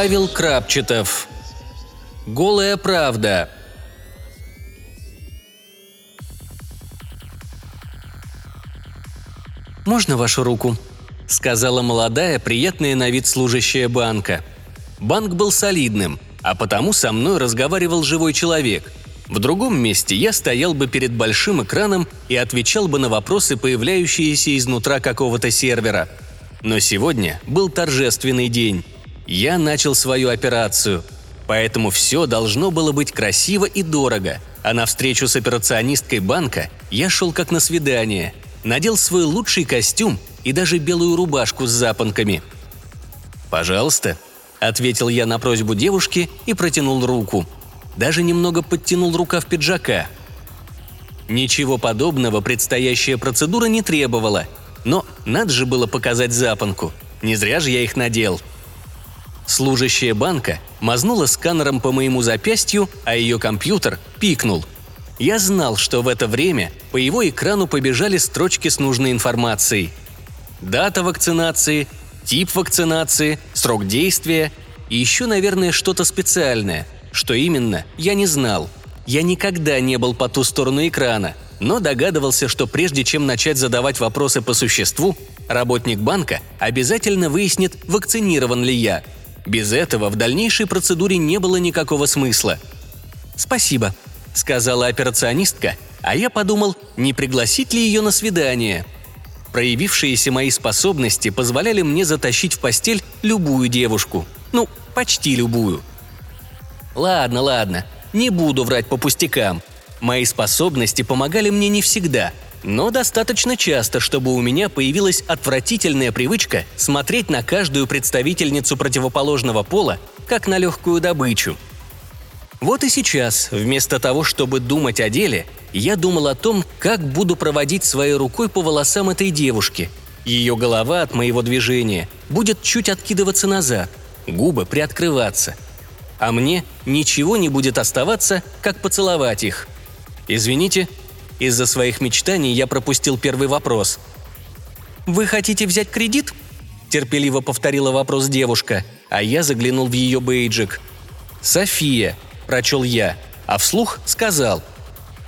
Павел Крапчетов. Голая правда. «Можно вашу руку?» – сказала молодая, приятная на вид служащая банка. Банк был солидным, а потому со мной разговаривал живой человек. В другом месте я стоял бы перед большим экраном и отвечал бы на вопросы, появляющиеся изнутра какого-то сервера. Но сегодня был торжественный день. Я начал свою операцию. Поэтому все должно было быть красиво и дорого. А на встречу с операционисткой банка я шел как на свидание. Надел свой лучший костюм и даже белую рубашку с запонками. «Пожалуйста», — ответил я на просьбу девушки и протянул руку. Даже немного подтянул рукав пиджака. Ничего подобного предстоящая процедура не требовала, но надо же было показать запонку. Не зря же я их надел. Служащая банка мазнула сканером по моему запястью, а ее компьютер пикнул. Я знал, что в это время по его экрану побежали строчки с нужной информацией. Дата вакцинации, тип вакцинации, срок действия и еще, наверное, что-то специальное. Что именно, я не знал. Я никогда не был по ту сторону экрана, но догадывался, что прежде чем начать задавать вопросы по существу, работник банка обязательно выяснит, вакцинирован ли я – без этого в дальнейшей процедуре не было никакого смысла. «Спасибо», — сказала операционистка, а я подумал, не пригласить ли ее на свидание. Проявившиеся мои способности позволяли мне затащить в постель любую девушку. Ну, почти любую. Ладно, ладно, не буду врать по пустякам. Мои способности помогали мне не всегда — но достаточно часто, чтобы у меня появилась отвратительная привычка смотреть на каждую представительницу противоположного пола как на легкую добычу. Вот и сейчас, вместо того, чтобы думать о деле, я думал о том, как буду проводить своей рукой по волосам этой девушки. Ее голова от моего движения будет чуть откидываться назад, губы приоткрываться. А мне ничего не будет оставаться, как поцеловать их. Извините, из-за своих мечтаний я пропустил первый вопрос. «Вы хотите взять кредит?» – терпеливо повторила вопрос девушка, а я заглянул в ее бейджик. «София», – прочел я, а вслух сказал.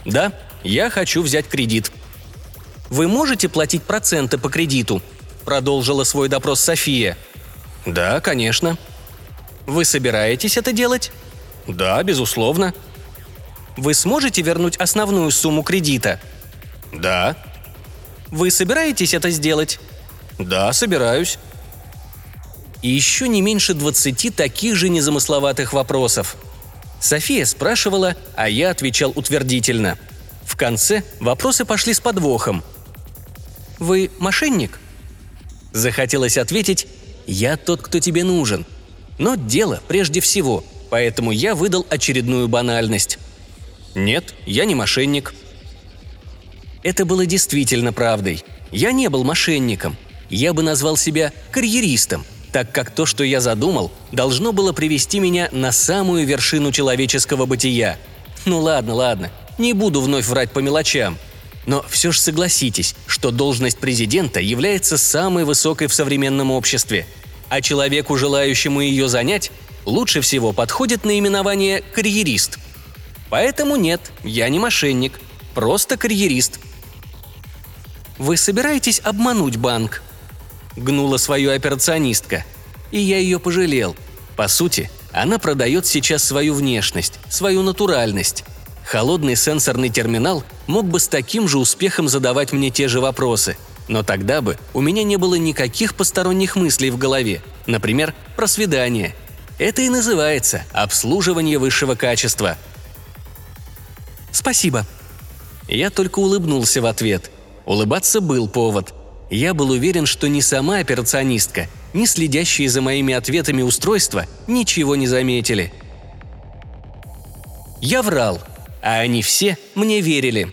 «Да, я хочу взять кредит». «Вы можете платить проценты по кредиту?» – продолжила свой допрос София. «Да, конечно». «Вы собираетесь это делать?» «Да, безусловно», вы сможете вернуть основную сумму кредита? Да. Вы собираетесь это сделать? Да, собираюсь. И еще не меньше 20 таких же незамысловатых вопросов. София спрашивала, а я отвечал утвердительно. В конце вопросы пошли с подвохом. «Вы мошенник?» Захотелось ответить «Я тот, кто тебе нужен». Но дело прежде всего, поэтому я выдал очередную банальность. «Нет, я не мошенник». Это было действительно правдой. Я не был мошенником. Я бы назвал себя карьеристом, так как то, что я задумал, должно было привести меня на самую вершину человеческого бытия. Ну ладно, ладно, не буду вновь врать по мелочам. Но все же согласитесь, что должность президента является самой высокой в современном обществе. А человеку, желающему ее занять, лучше всего подходит наименование «карьерист», Поэтому нет, я не мошенник, просто карьерист. Вы собираетесь обмануть банк? Гнула свою операционистка. И я ее пожалел. По сути, она продает сейчас свою внешность, свою натуральность. Холодный сенсорный терминал мог бы с таким же успехом задавать мне те же вопросы. Но тогда бы у меня не было никаких посторонних мыслей в голове. Например, про свидание. Это и называется обслуживание высшего качества – «Спасибо». Я только улыбнулся в ответ. Улыбаться был повод. Я был уверен, что ни сама операционистка, ни следящие за моими ответами устройства ничего не заметили. Я врал, а они все мне верили.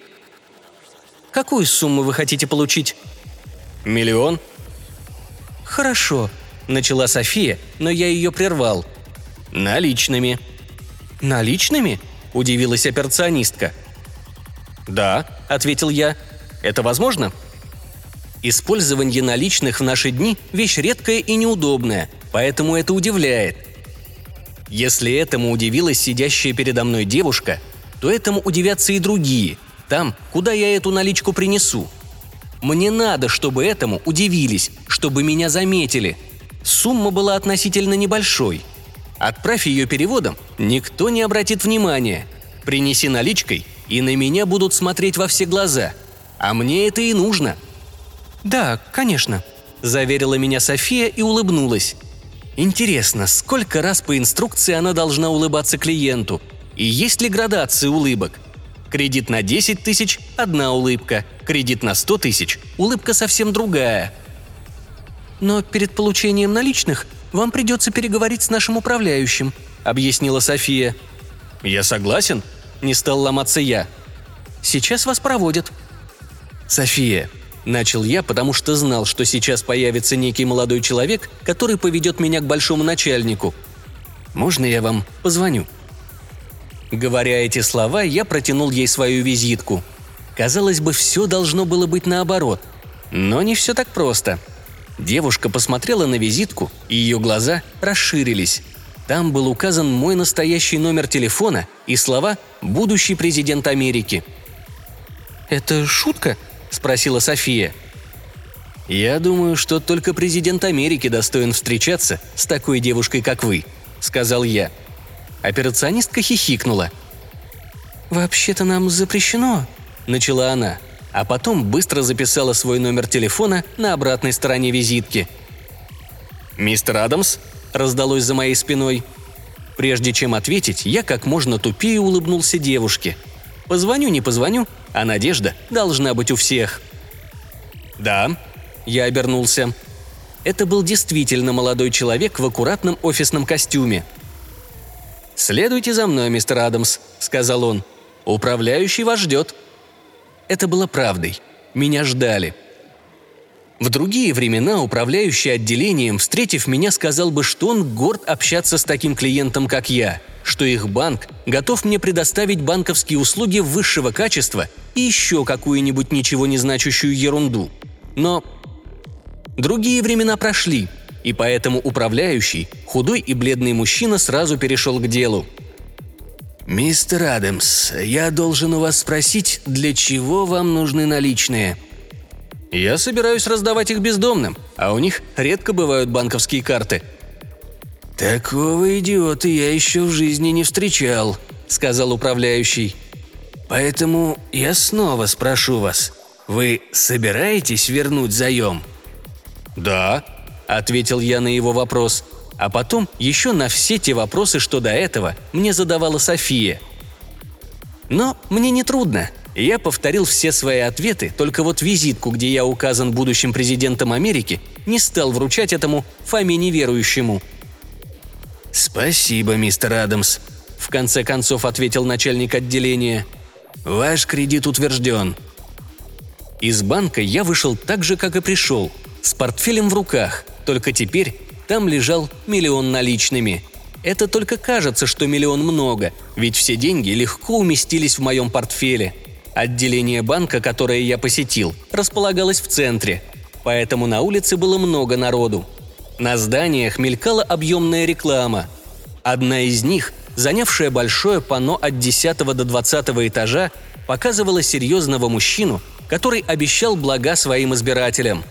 «Какую сумму вы хотите получить?» «Миллион». «Хорошо», — начала София, но я ее прервал. «Наличными». «Наличными?» – удивилась операционистка. «Да», – ответил я. «Это возможно?» Использование наличных в наши дни – вещь редкая и неудобная, поэтому это удивляет. Если этому удивилась сидящая передо мной девушка, то этому удивятся и другие, там, куда я эту наличку принесу. Мне надо, чтобы этому удивились, чтобы меня заметили. Сумма была относительно небольшой. Отправь ее переводом, никто не обратит внимания. Принеси наличкой, и на меня будут смотреть во все глаза. А мне это и нужно – «Да, конечно», – заверила меня София и улыбнулась. «Интересно, сколько раз по инструкции она должна улыбаться клиенту? И есть ли градации улыбок? Кредит на 10 тысяч – одна улыбка, кредит на 100 тысяч – улыбка совсем другая». «Но перед получением наличных вам придется переговорить с нашим управляющим», – объяснила София. «Я согласен», – не стал ломаться я. «Сейчас вас проводят». «София, Начал я, потому что знал, что сейчас появится некий молодой человек, который поведет меня к большому начальнику. «Можно я вам позвоню?» Говоря эти слова, я протянул ей свою визитку. Казалось бы, все должно было быть наоборот. Но не все так просто. Девушка посмотрела на визитку, и ее глаза расширились. Там был указан мой настоящий номер телефона и слова «Будущий президент Америки». «Это шутка?» – спросила София. «Я думаю, что только президент Америки достоин встречаться с такой девушкой, как вы», – сказал я. Операционистка хихикнула. «Вообще-то нам запрещено», – начала она, а потом быстро записала свой номер телефона на обратной стороне визитки. «Мистер Адамс?» – раздалось за моей спиной. Прежде чем ответить, я как можно тупее улыбнулся девушке. «Позвоню, не позвоню, а надежда должна быть у всех. «Да», – я обернулся. Это был действительно молодой человек в аккуратном офисном костюме. «Следуйте за мной, мистер Адамс», – сказал он. «Управляющий вас ждет». Это было правдой. Меня ждали. В другие времена управляющий отделением, встретив меня, сказал бы, что он горд общаться с таким клиентом, как я – что их банк готов мне предоставить банковские услуги высшего качества и еще какую-нибудь ничего не значащую ерунду. Но другие времена прошли, и поэтому управляющий, худой и бледный мужчина сразу перешел к делу. «Мистер Адамс, я должен у вас спросить, для чего вам нужны наличные?» «Я собираюсь раздавать их бездомным, а у них редко бывают банковские карты», «Такого идиота я еще в жизни не встречал», — сказал управляющий. «Поэтому я снова спрошу вас, вы собираетесь вернуть заем?» «Да», — ответил я на его вопрос, а потом еще на все те вопросы, что до этого мне задавала София. Но мне не трудно. Я повторил все свои ответы, только вот визитку, где я указан будущим президентом Америки, не стал вручать этому Фоме неверующему — «Спасибо, мистер Адамс», – в конце концов ответил начальник отделения. «Ваш кредит утвержден». Из банка я вышел так же, как и пришел, с портфелем в руках, только теперь там лежал миллион наличными. Это только кажется, что миллион много, ведь все деньги легко уместились в моем портфеле. Отделение банка, которое я посетил, располагалось в центре, поэтому на улице было много народу – на зданиях мелькала объемная реклама. Одна из них, занявшая большое панно от 10 до 20 этажа, показывала серьезного мужчину, который обещал блага своим избирателям.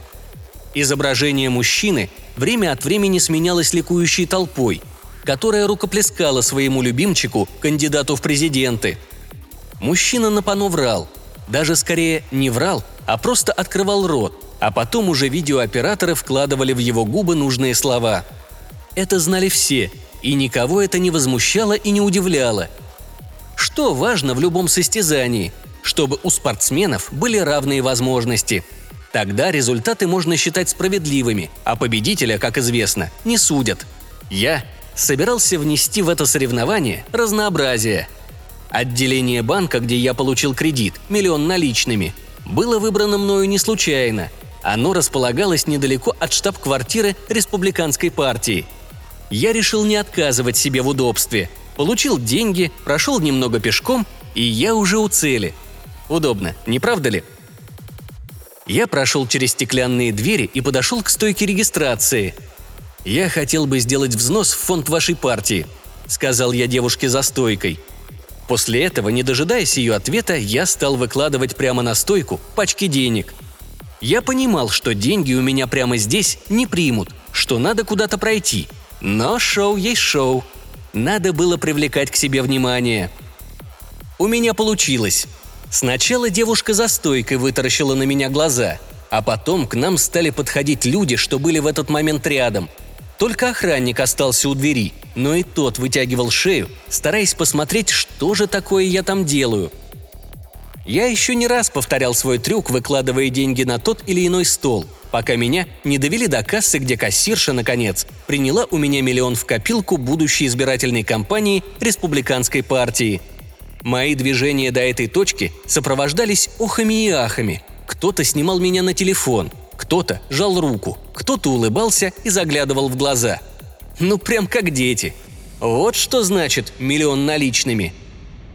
Изображение мужчины время от времени сменялось ликующей толпой, которая рукоплескала своему любимчику, кандидату в президенты. Мужчина на панно врал. Даже скорее не врал, а просто открывал рот, а потом уже видеооператоры вкладывали в его губы нужные слова. Это знали все, и никого это не возмущало и не удивляло. Что важно в любом состязании? Чтобы у спортсменов были равные возможности. Тогда результаты можно считать справедливыми, а победителя, как известно, не судят. Я собирался внести в это соревнование разнообразие. Отделение банка, где я получил кредит, миллион наличными, было выбрано мною не случайно – оно располагалось недалеко от штаб-квартиры республиканской партии. Я решил не отказывать себе в удобстве. Получил деньги, прошел немного пешком, и я уже у цели. Удобно, не правда ли? Я прошел через стеклянные двери и подошел к стойке регистрации. «Я хотел бы сделать взнос в фонд вашей партии», — сказал я девушке за стойкой. После этого, не дожидаясь ее ответа, я стал выкладывать прямо на стойку пачки денег. Я понимал, что деньги у меня прямо здесь не примут, что надо куда-то пройти. Но шоу есть шоу. Надо было привлекать к себе внимание. У меня получилось. Сначала девушка за стойкой вытаращила на меня глаза, а потом к нам стали подходить люди, что были в этот момент рядом. Только охранник остался у двери, но и тот вытягивал шею, стараясь посмотреть, что же такое я там делаю. Я еще не раз повторял свой трюк, выкладывая деньги на тот или иной стол, пока меня не довели до кассы, где кассирша, наконец, приняла у меня миллион в копилку будущей избирательной кампании республиканской партии – Мои движения до этой точки сопровождались охами и ахами. Кто-то снимал меня на телефон, кто-то жал руку, кто-то улыбался и заглядывал в глаза. Ну, прям как дети. Вот что значит миллион наличными.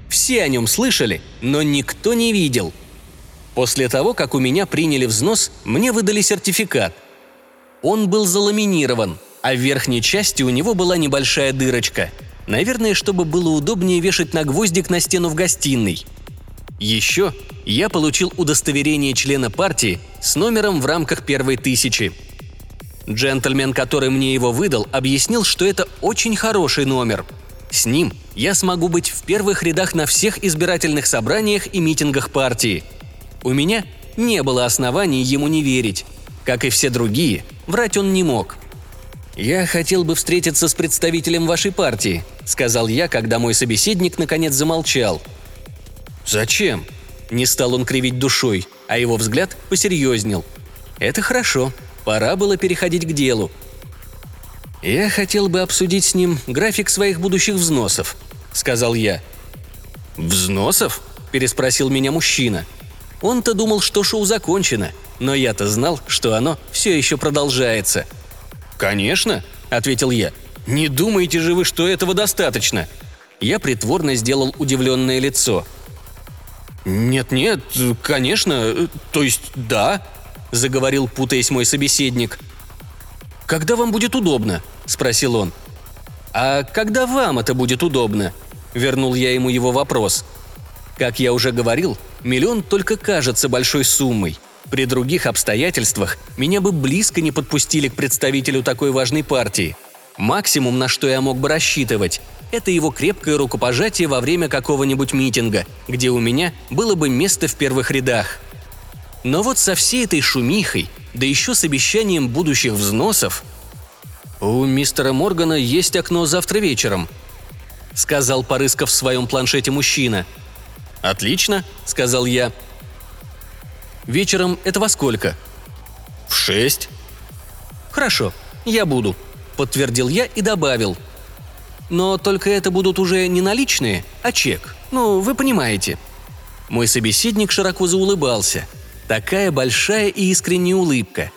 Все о нем слышали, но никто не видел. После того, как у меня приняли взнос, мне выдали сертификат. Он был заламинирован, а в верхней части у него была небольшая дырочка – Наверное, чтобы было удобнее вешать на гвоздик на стену в гостиной. Еще я получил удостоверение члена партии с номером в рамках первой тысячи. Джентльмен, который мне его выдал, объяснил, что это очень хороший номер. С ним я смогу быть в первых рядах на всех избирательных собраниях и митингах партии. У меня не было оснований ему не верить. Как и все другие, врать он не мог. «Я хотел бы встретиться с представителем вашей партии», — сказал я, когда мой собеседник наконец замолчал. «Зачем?» Не стал он кривить душой, а его взгляд посерьезнел. «Это хорошо. Пора было переходить к делу. «Я хотел бы обсудить с ним график своих будущих взносов», — сказал я. «Взносов?» – переспросил меня мужчина. Он-то думал, что шоу закончено, но я-то знал, что оно все еще продолжается – «Конечно», — ответил я. «Не думаете же вы, что этого достаточно?» Я притворно сделал удивленное лицо. «Нет-нет, конечно, то есть да», — заговорил, путаясь мой собеседник. «Когда вам будет удобно?» — спросил он. «А когда вам это будет удобно?» — вернул я ему его вопрос. Как я уже говорил, миллион только кажется большой суммой — при других обстоятельствах меня бы близко не подпустили к представителю такой важной партии. Максимум, на что я мог бы рассчитывать, это его крепкое рукопожатие во время какого-нибудь митинга, где у меня было бы место в первых рядах. Но вот со всей этой шумихой, да еще с обещанием будущих взносов... «У мистера Моргана есть окно завтра вечером», — сказал, порыскав в своем планшете мужчина. «Отлично», — сказал я. Вечером это во сколько?» «В шесть». «Хорошо, я буду», — подтвердил я и добавил. «Но только это будут уже не наличные, а чек. Ну, вы понимаете». Мой собеседник широко заулыбался. Такая большая и искренняя улыбка.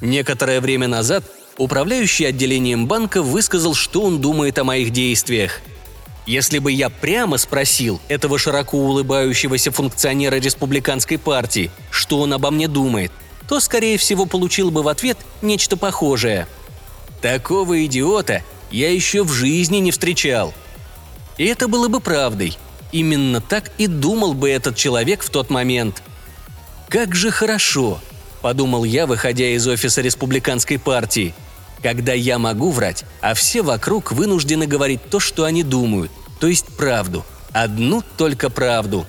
Некоторое время назад управляющий отделением банка высказал, что он думает о моих действиях – если бы я прямо спросил этого широко улыбающегося функционера республиканской партии, что он обо мне думает, то, скорее всего, получил бы в ответ нечто похожее. Такого идиота я еще в жизни не встречал. И это было бы правдой. Именно так и думал бы этот человек в тот момент. «Как же хорошо», – подумал я, выходя из офиса республиканской партии – когда я могу врать, а все вокруг вынуждены говорить то, что они думают, то есть правду. Одну только правду.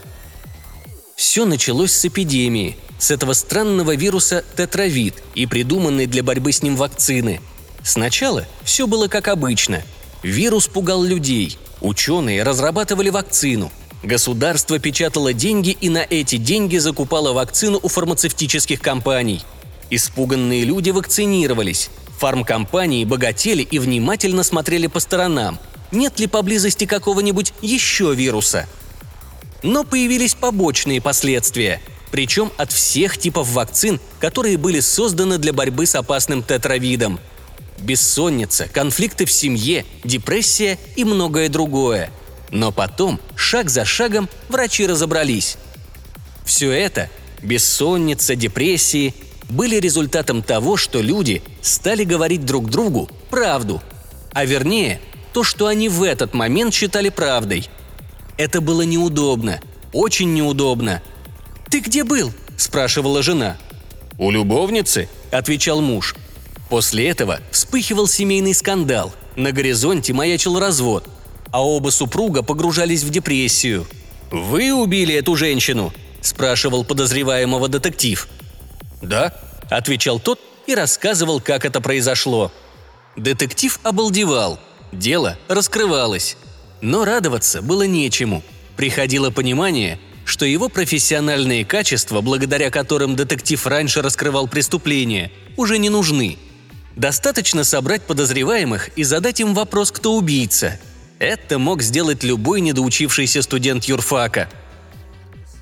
Все началось с эпидемии, с этого странного вируса тетравид и придуманной для борьбы с ним вакцины. Сначала все было как обычно. Вирус пугал людей, ученые разрабатывали вакцину, Государство печатало деньги и на эти деньги закупало вакцину у фармацевтических компаний. Испуганные люди вакцинировались. Фармкомпании богатели и внимательно смотрели по сторонам, нет ли поблизости какого-нибудь еще вируса. Но появились побочные последствия, причем от всех типов вакцин, которые были созданы для борьбы с опасным тетравидом. Бессонница, конфликты в семье, депрессия и многое другое. Но потом, шаг за шагом, врачи разобрались. Все это бессонница, депрессии были результатом того, что люди стали говорить друг другу правду, а вернее, то, что они в этот момент считали правдой. Это было неудобно, очень неудобно. «Ты где был?» – спрашивала жена. «У любовницы», – отвечал муж. После этого вспыхивал семейный скандал, на горизонте маячил развод, а оба супруга погружались в депрессию. «Вы убили эту женщину?» – спрашивал подозреваемого детектив. «Да», – отвечал тот и рассказывал, как это произошло. Детектив обалдевал. Дело раскрывалось. Но радоваться было нечему. Приходило понимание, что его профессиональные качества, благодаря которым детектив раньше раскрывал преступления, уже не нужны. Достаточно собрать подозреваемых и задать им вопрос, кто убийца. Это мог сделать любой недоучившийся студент юрфака.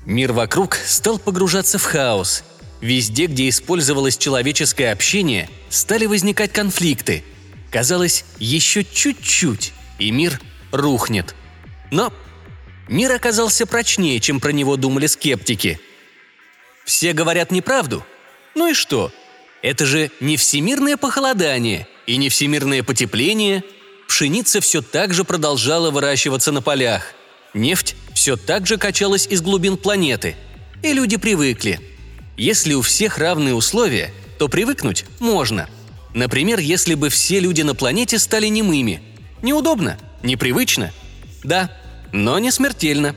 Мир вокруг стал погружаться в хаос. Везде, где использовалось человеческое общение, стали возникать конфликты. Казалось, еще чуть-чуть, и мир рухнет. Но мир оказался прочнее, чем про него думали скептики. Все говорят неправду? Ну и что? Это же не всемирное похолодание и не всемирное потепление. Пшеница все так же продолжала выращиваться на полях. Нефть все так же качалась из глубин планеты. И люди привыкли. Если у всех равные условия, то привыкнуть можно. Например, если бы все люди на планете стали немыми. Неудобно, непривычно. Да, но не смертельно.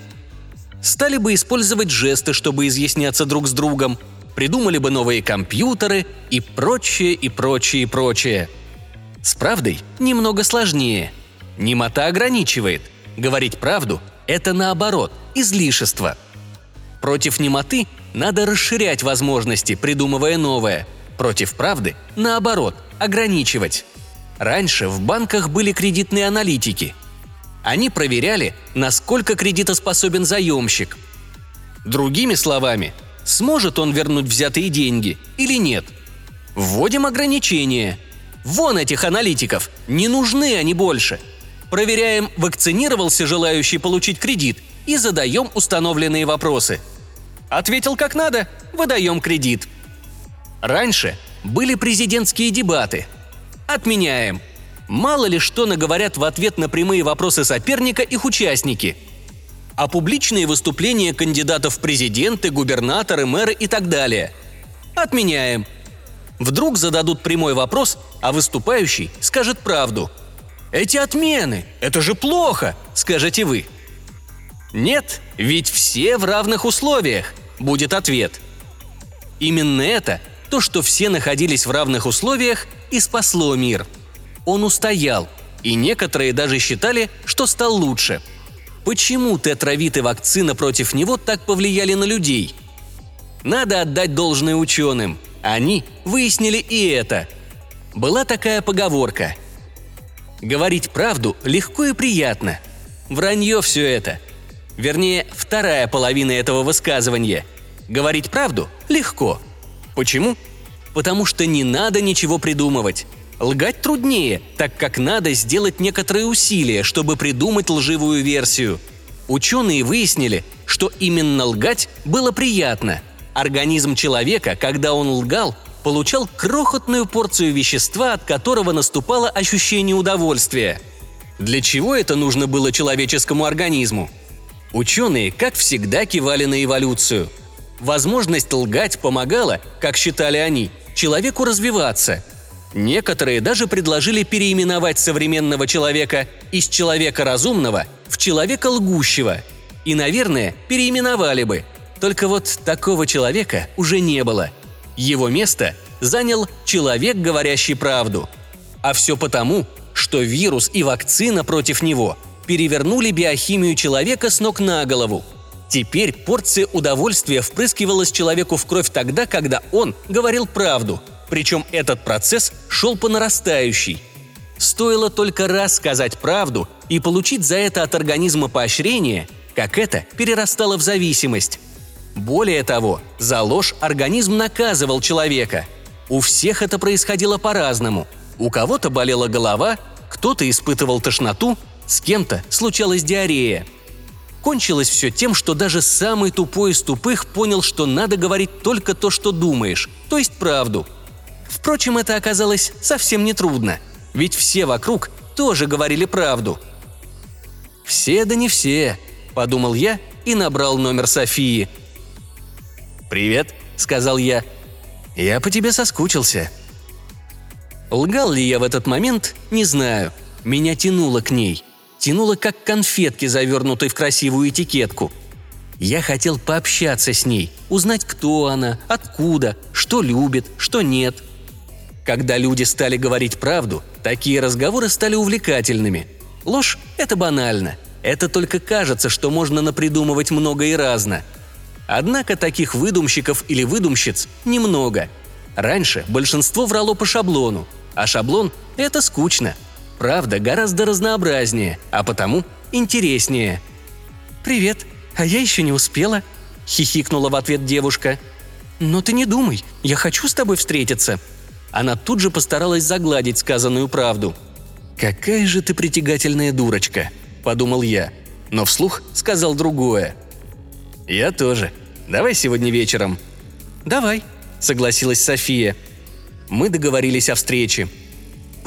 Стали бы использовать жесты, чтобы изъясняться друг с другом, придумали бы новые компьютеры и прочее, и прочее, и прочее. С правдой немного сложнее. Немота ограничивает. Говорить правду – это наоборот, излишество. Против немоты надо расширять возможности, придумывая новое. Против правды – наоборот, ограничивать. Раньше в банках были кредитные аналитики – они проверяли, насколько кредитоспособен заемщик. Другими словами, сможет он вернуть взятые деньги или нет. Вводим ограничения. Вон этих аналитиков, не нужны они больше. Проверяем, вакцинировался желающий получить кредит и задаем установленные вопросы. Ответил как надо – выдаем кредит. Раньше были президентские дебаты. Отменяем – Мало ли что наговорят в ответ на прямые вопросы соперника их участники. А публичные выступления кандидатов в президенты, губернаторы, мэры и так далее. Отменяем. Вдруг зададут прямой вопрос, а выступающий скажет правду. «Эти отмены! Это же плохо!» – скажете вы. «Нет, ведь все в равных условиях», – будет ответ. Именно это, то, что все находились в равных условиях, и спасло мир – он устоял, и некоторые даже считали, что стал лучше. Почему тетравит вакцина против него так повлияли на людей? Надо отдать должное ученым. Они выяснили и это. Была такая поговорка. Говорить правду легко и приятно. Вранье все это. Вернее, вторая половина этого высказывания. Говорить правду легко. Почему? Потому что не надо ничего придумывать. Лгать труднее, так как надо сделать некоторые усилия, чтобы придумать лживую версию. Ученые выяснили, что именно лгать было приятно. Организм человека, когда он лгал, получал крохотную порцию вещества, от которого наступало ощущение удовольствия. Для чего это нужно было человеческому организму? Ученые, как всегда, кивали на эволюцию. Возможность лгать помогала, как считали они, человеку развиваться – Некоторые даже предложили переименовать современного человека из человека разумного в человека лгущего. И, наверное, переименовали бы. Только вот такого человека уже не было. Его место занял человек, говорящий правду. А все потому, что вирус и вакцина против него перевернули биохимию человека с ног на голову. Теперь порция удовольствия впрыскивалась человеку в кровь тогда, когда он говорил правду – причем этот процесс шел по нарастающей. Стоило только раз сказать правду и получить за это от организма поощрение, как это перерастало в зависимость. Более того, за ложь организм наказывал человека. У всех это происходило по-разному. У кого-то болела голова, кто-то испытывал тошноту, с кем-то случалась диарея. Кончилось все тем, что даже самый тупой из тупых понял, что надо говорить только то, что думаешь, то есть правду. Впрочем, это оказалось совсем нетрудно, ведь все вокруг тоже говорили правду. «Все да не все», – подумал я и набрал номер Софии. «Привет», – сказал я. «Я по тебе соскучился». Лгал ли я в этот момент, не знаю. Меня тянуло к ней – тянуло как конфетки, завернутой в красивую этикетку. Я хотел пообщаться с ней, узнать, кто она, откуда, что любит, что нет. Когда люди стали говорить правду, такие разговоры стали увлекательными. Ложь – это банально. Это только кажется, что можно напридумывать много и разно. Однако таких выдумщиков или выдумщиц немного. Раньше большинство врало по шаблону, а шаблон – это скучно – Правда гораздо разнообразнее, а потому интереснее. «Привет, а я еще не успела», – хихикнула в ответ девушка. «Но ты не думай, я хочу с тобой встретиться». Она тут же постаралась загладить сказанную правду. «Какая же ты притягательная дурочка», – подумал я, но вслух сказал другое. «Я тоже. Давай сегодня вечером». «Давай», – согласилась София. Мы договорились о встрече –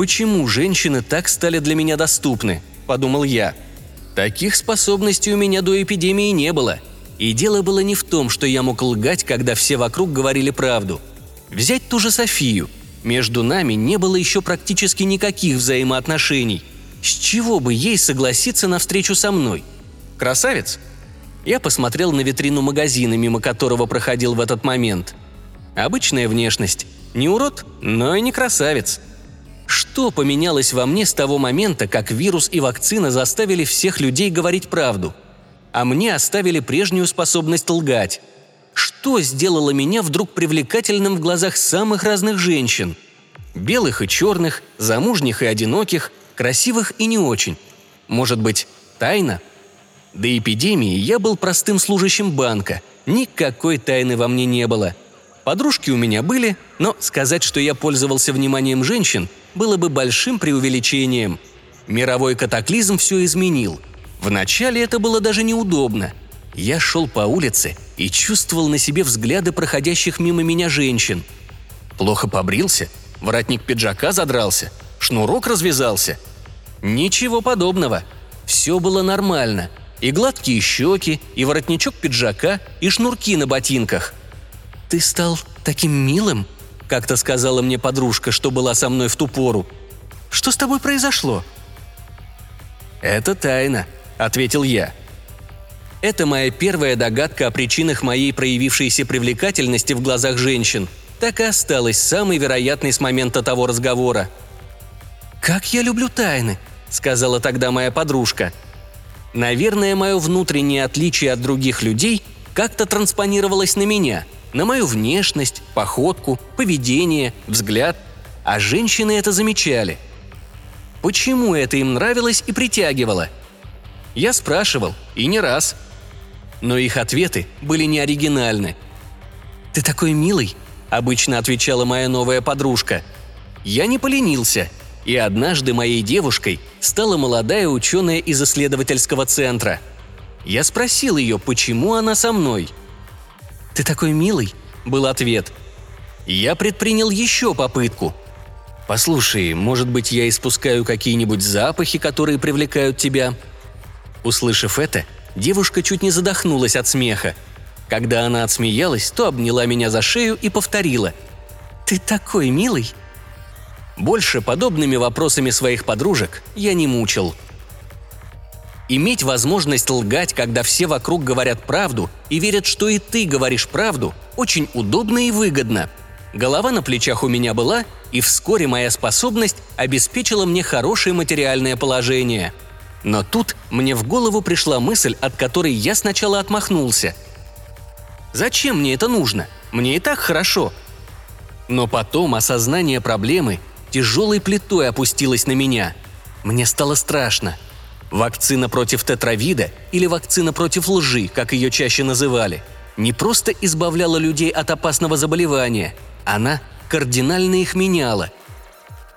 Почему женщины так стали для меня доступны? Подумал я. Таких способностей у меня до эпидемии не было. И дело было не в том, что я мог лгать, когда все вокруг говорили правду. Взять ту же Софию. Между нами не было еще практически никаких взаимоотношений. С чего бы ей согласиться на встречу со мной? Красавец? Я посмотрел на витрину магазина, мимо которого проходил в этот момент. Обычная внешность. Не урод, но и не красавец – что поменялось во мне с того момента, как вирус и вакцина заставили всех людей говорить правду? А мне оставили прежнюю способность лгать. Что сделало меня вдруг привлекательным в глазах самых разных женщин? Белых и черных, замужних и одиноких, красивых и не очень. Может быть, тайна? До эпидемии я был простым служащим банка. Никакой тайны во мне не было. Подружки у меня были, но сказать, что я пользовался вниманием женщин – было бы большим преувеличением. Мировой катаклизм все изменил. Вначале это было даже неудобно. Я шел по улице и чувствовал на себе взгляды проходящих мимо меня женщин. Плохо побрился, воротник пиджака задрался, шнурок развязался. Ничего подобного. Все было нормально. И гладкие щеки, и воротничок пиджака, и шнурки на ботинках. «Ты стал таким милым», как-то сказала мне подружка, что была со мной в ту пору. Что с тобой произошло?» «Это тайна», — ответил я. Это моя первая догадка о причинах моей проявившейся привлекательности в глазах женщин. Так и осталась самой вероятной с момента того разговора. «Как я люблю тайны», — сказала тогда моя подружка. Наверное, мое внутреннее отличие от других людей как-то транспонировалось на меня — на мою внешность, походку, поведение, взгляд, а женщины это замечали. Почему это им нравилось и притягивало? Я спрашивал, и не раз. Но их ответы были не оригинальны. «Ты такой милый», — обычно отвечала моя новая подружка. Я не поленился, и однажды моей девушкой стала молодая ученая из исследовательского центра. Я спросил ее, почему она со мной — «Ты такой милый», — был ответ. Я предпринял еще попытку. «Послушай, может быть, я испускаю какие-нибудь запахи, которые привлекают тебя?» Услышав это, девушка чуть не задохнулась от смеха. Когда она отсмеялась, то обняла меня за шею и повторила. «Ты такой милый!» Больше подобными вопросами своих подружек я не мучил – Иметь возможность лгать, когда все вокруг говорят правду и верят, что и ты говоришь правду, очень удобно и выгодно. Голова на плечах у меня была, и вскоре моя способность обеспечила мне хорошее материальное положение. Но тут мне в голову пришла мысль, от которой я сначала отмахнулся. Зачем мне это нужно? Мне и так хорошо. Но потом осознание проблемы тяжелой плитой опустилось на меня. Мне стало страшно – Вакцина против тетравида или вакцина против лжи, как ее чаще называли, не просто избавляла людей от опасного заболевания, она кардинально их меняла.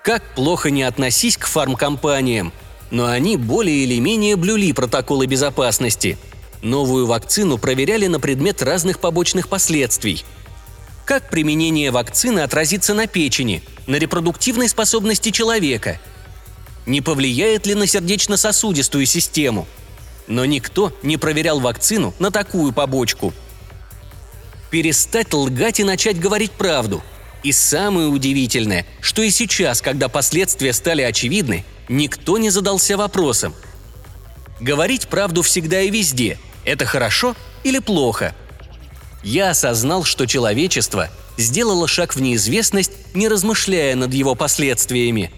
Как плохо не относись к фармкомпаниям, но они более или менее блюли протоколы безопасности. Новую вакцину проверяли на предмет разных побочных последствий. Как применение вакцины отразится на печени, на репродуктивной способности человека? Не повлияет ли на сердечно-сосудистую систему? Но никто не проверял вакцину на такую побочку. Перестать лгать и начать говорить правду – и самое удивительное, что и сейчас, когда последствия стали очевидны, никто не задался вопросом. Говорить правду всегда и везде – это хорошо или плохо? Я осознал, что человечество сделало шаг в неизвестность, не размышляя над его последствиями.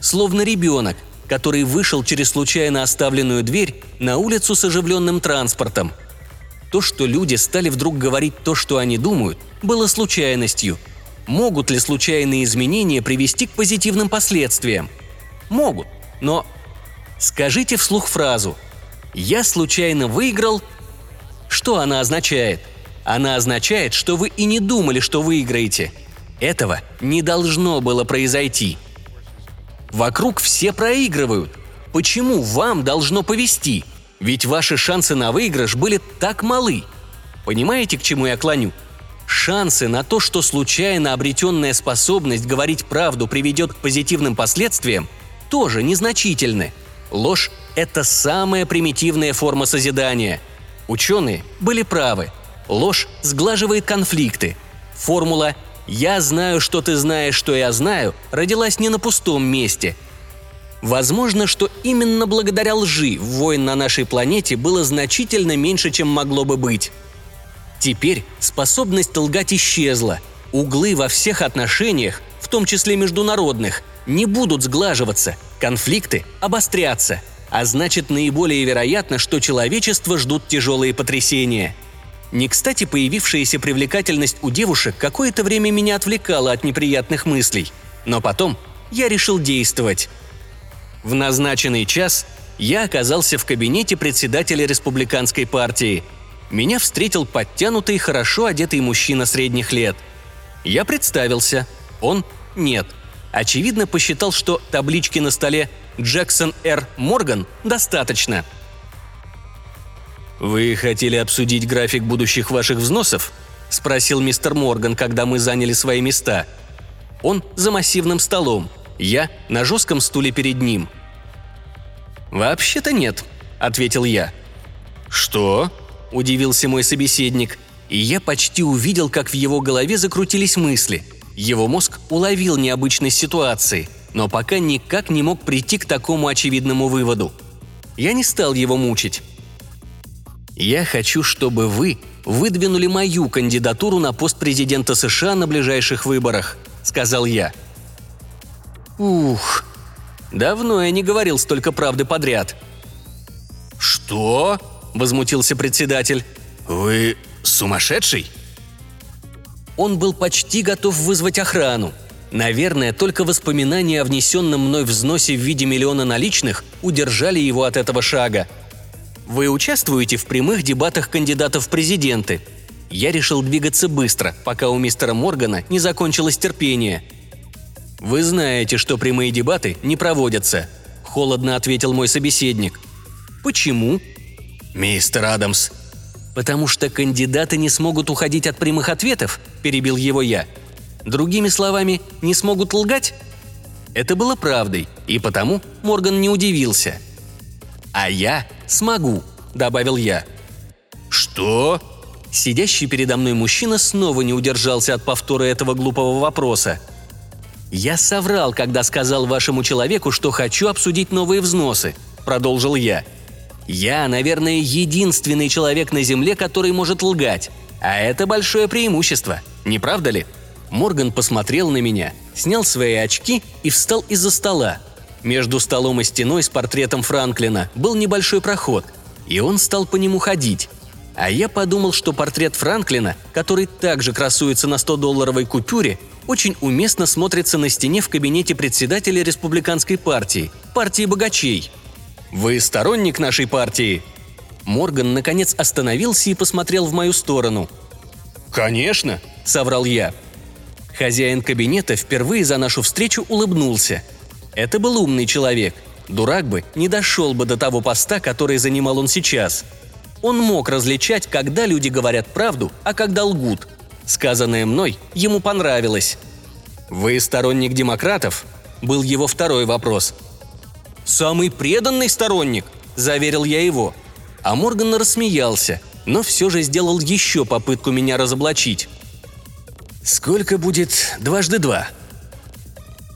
Словно ребенок, который вышел через случайно оставленную дверь на улицу с оживленным транспортом. То, что люди стали вдруг говорить то, что они думают, было случайностью – Могут ли случайные изменения привести к позитивным последствиям? Могут, но скажите вслух фразу «Я случайно выиграл». Что она означает? Она означает, что вы и не думали, что выиграете. Этого не должно было произойти. Вокруг все проигрывают. Почему вам должно повести? Ведь ваши шансы на выигрыш были так малы. Понимаете, к чему я клоню? Шансы на то, что случайно обретенная способность говорить правду приведет к позитивным последствиям, тоже незначительны. Ложь – это самая примитивная форма созидания. Ученые были правы. Ложь сглаживает конфликты. Формула «я знаю, что ты знаешь, что я знаю» родилась не на пустом месте. Возможно, что именно благодаря лжи войн на нашей планете было значительно меньше, чем могло бы быть. Теперь способность лгать исчезла. Углы во всех отношениях, в том числе международных, не будут сглаживаться, конфликты обострятся, а значит наиболее вероятно, что человечество ждут тяжелые потрясения. Не кстати появившаяся привлекательность у девушек какое-то время меня отвлекала от неприятных мыслей, но потом я решил действовать. В назначенный час я оказался в кабинете председателя республиканской партии – меня встретил подтянутый, хорошо одетый мужчина средних лет. Я представился. Он – нет. Очевидно, посчитал, что таблички на столе «Джексон Р. Морган» достаточно. «Вы хотели обсудить график будущих ваших взносов?» – спросил мистер Морган, когда мы заняли свои места. Он за массивным столом, я на жестком стуле перед ним. «Вообще-то нет», – ответил я. «Что?» – удивился мой собеседник, и я почти увидел, как в его голове закрутились мысли. Его мозг уловил необычность ситуации, но пока никак не мог прийти к такому очевидному выводу. Я не стал его мучить. «Я хочу, чтобы вы выдвинули мою кандидатуру на пост президента США на ближайших выборах», – сказал я. «Ух, давно я не говорил столько правды подряд». «Что?» – возмутился председатель. «Вы сумасшедший?» Он был почти готов вызвать охрану. Наверное, только воспоминания о внесенном мной взносе в виде миллиона наличных удержали его от этого шага. Вы участвуете в прямых дебатах кандидатов в президенты. Я решил двигаться быстро, пока у мистера Моргана не закончилось терпение. «Вы знаете, что прямые дебаты не проводятся», – холодно ответил мой собеседник. «Почему?» «Мистер Адамс». «Потому что кандидаты не смогут уходить от прямых ответов», – перебил его я. «Другими словами, не смогут лгать?» Это было правдой, и потому Морган не удивился. «А я смогу», – добавил я. «Что?» Сидящий передо мной мужчина снова не удержался от повтора этого глупого вопроса. «Я соврал, когда сказал вашему человеку, что хочу обсудить новые взносы», – продолжил я – я, наверное, единственный человек на Земле, который может лгать. А это большое преимущество, не правда ли? Морган посмотрел на меня, снял свои очки и встал из-за стола. Между столом и стеной с портретом Франклина был небольшой проход, и он стал по нему ходить. А я подумал, что портрет Франклина, который также красуется на 100-долларовой купюре, очень уместно смотрится на стене в кабинете председателя республиканской партии, партии богачей – «Вы сторонник нашей партии?» Морган, наконец, остановился и посмотрел в мою сторону. «Конечно», — соврал я. Хозяин кабинета впервые за нашу встречу улыбнулся. Это был умный человек. Дурак бы не дошел бы до того поста, который занимал он сейчас. Он мог различать, когда люди говорят правду, а когда лгут. Сказанное мной ему понравилось. «Вы сторонник демократов?» – был его второй вопрос. «Самый преданный сторонник», – заверил я его. А Морган рассмеялся, но все же сделал еще попытку меня разоблачить. «Сколько будет дважды два?»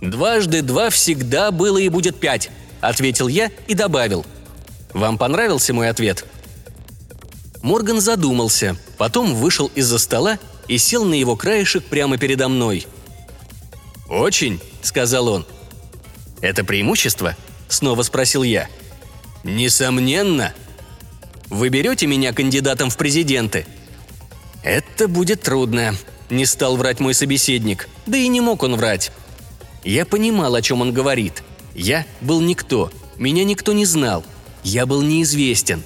«Дважды два всегда было и будет пять», – ответил я и добавил. «Вам понравился мой ответ?» Морган задумался, потом вышел из-за стола и сел на его краешек прямо передо мной. «Очень», — сказал он. «Это преимущество?» — снова спросил я. «Несомненно», вы берете меня кандидатом в президенты?» «Это будет трудно», – не стал врать мой собеседник. Да и не мог он врать. Я понимал, о чем он говорит. Я был никто, меня никто не знал, я был неизвестен.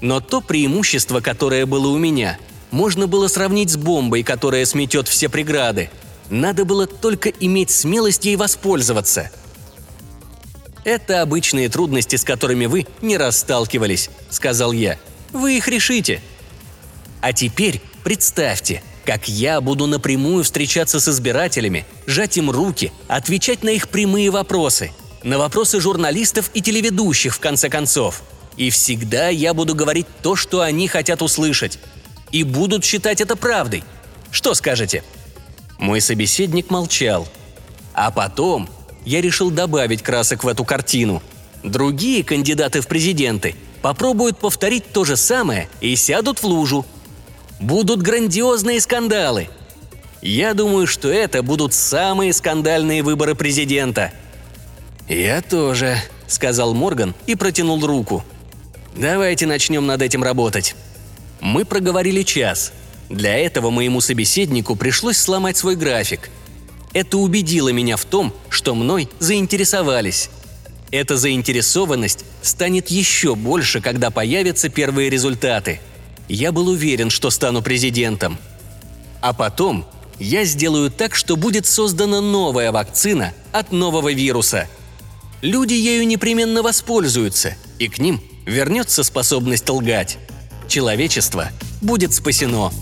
Но то преимущество, которое было у меня, можно было сравнить с бомбой, которая сметет все преграды. Надо было только иметь смелость ей воспользоваться – это обычные трудности, с которыми вы не расталкивались», — сказал я. «Вы их решите». А теперь представьте, как я буду напрямую встречаться с избирателями, жать им руки, отвечать на их прямые вопросы, на вопросы журналистов и телеведущих, в конце концов. И всегда я буду говорить то, что они хотят услышать. И будут считать это правдой. Что скажете?» Мой собеседник молчал. А потом я решил добавить красок в эту картину. Другие кандидаты в президенты попробуют повторить то же самое и сядут в лужу. Будут грандиозные скандалы. Я думаю, что это будут самые скандальные выборы президента. «Я тоже», — сказал Морган и протянул руку. «Давайте начнем над этим работать». Мы проговорили час. Для этого моему собеседнику пришлось сломать свой график — это убедило меня в том, что мной заинтересовались. Эта заинтересованность станет еще больше, когда появятся первые результаты. Я был уверен, что стану президентом. А потом я сделаю так, что будет создана новая вакцина от нового вируса. Люди ею непременно воспользуются, и к ним вернется способность лгать. Человечество будет спасено.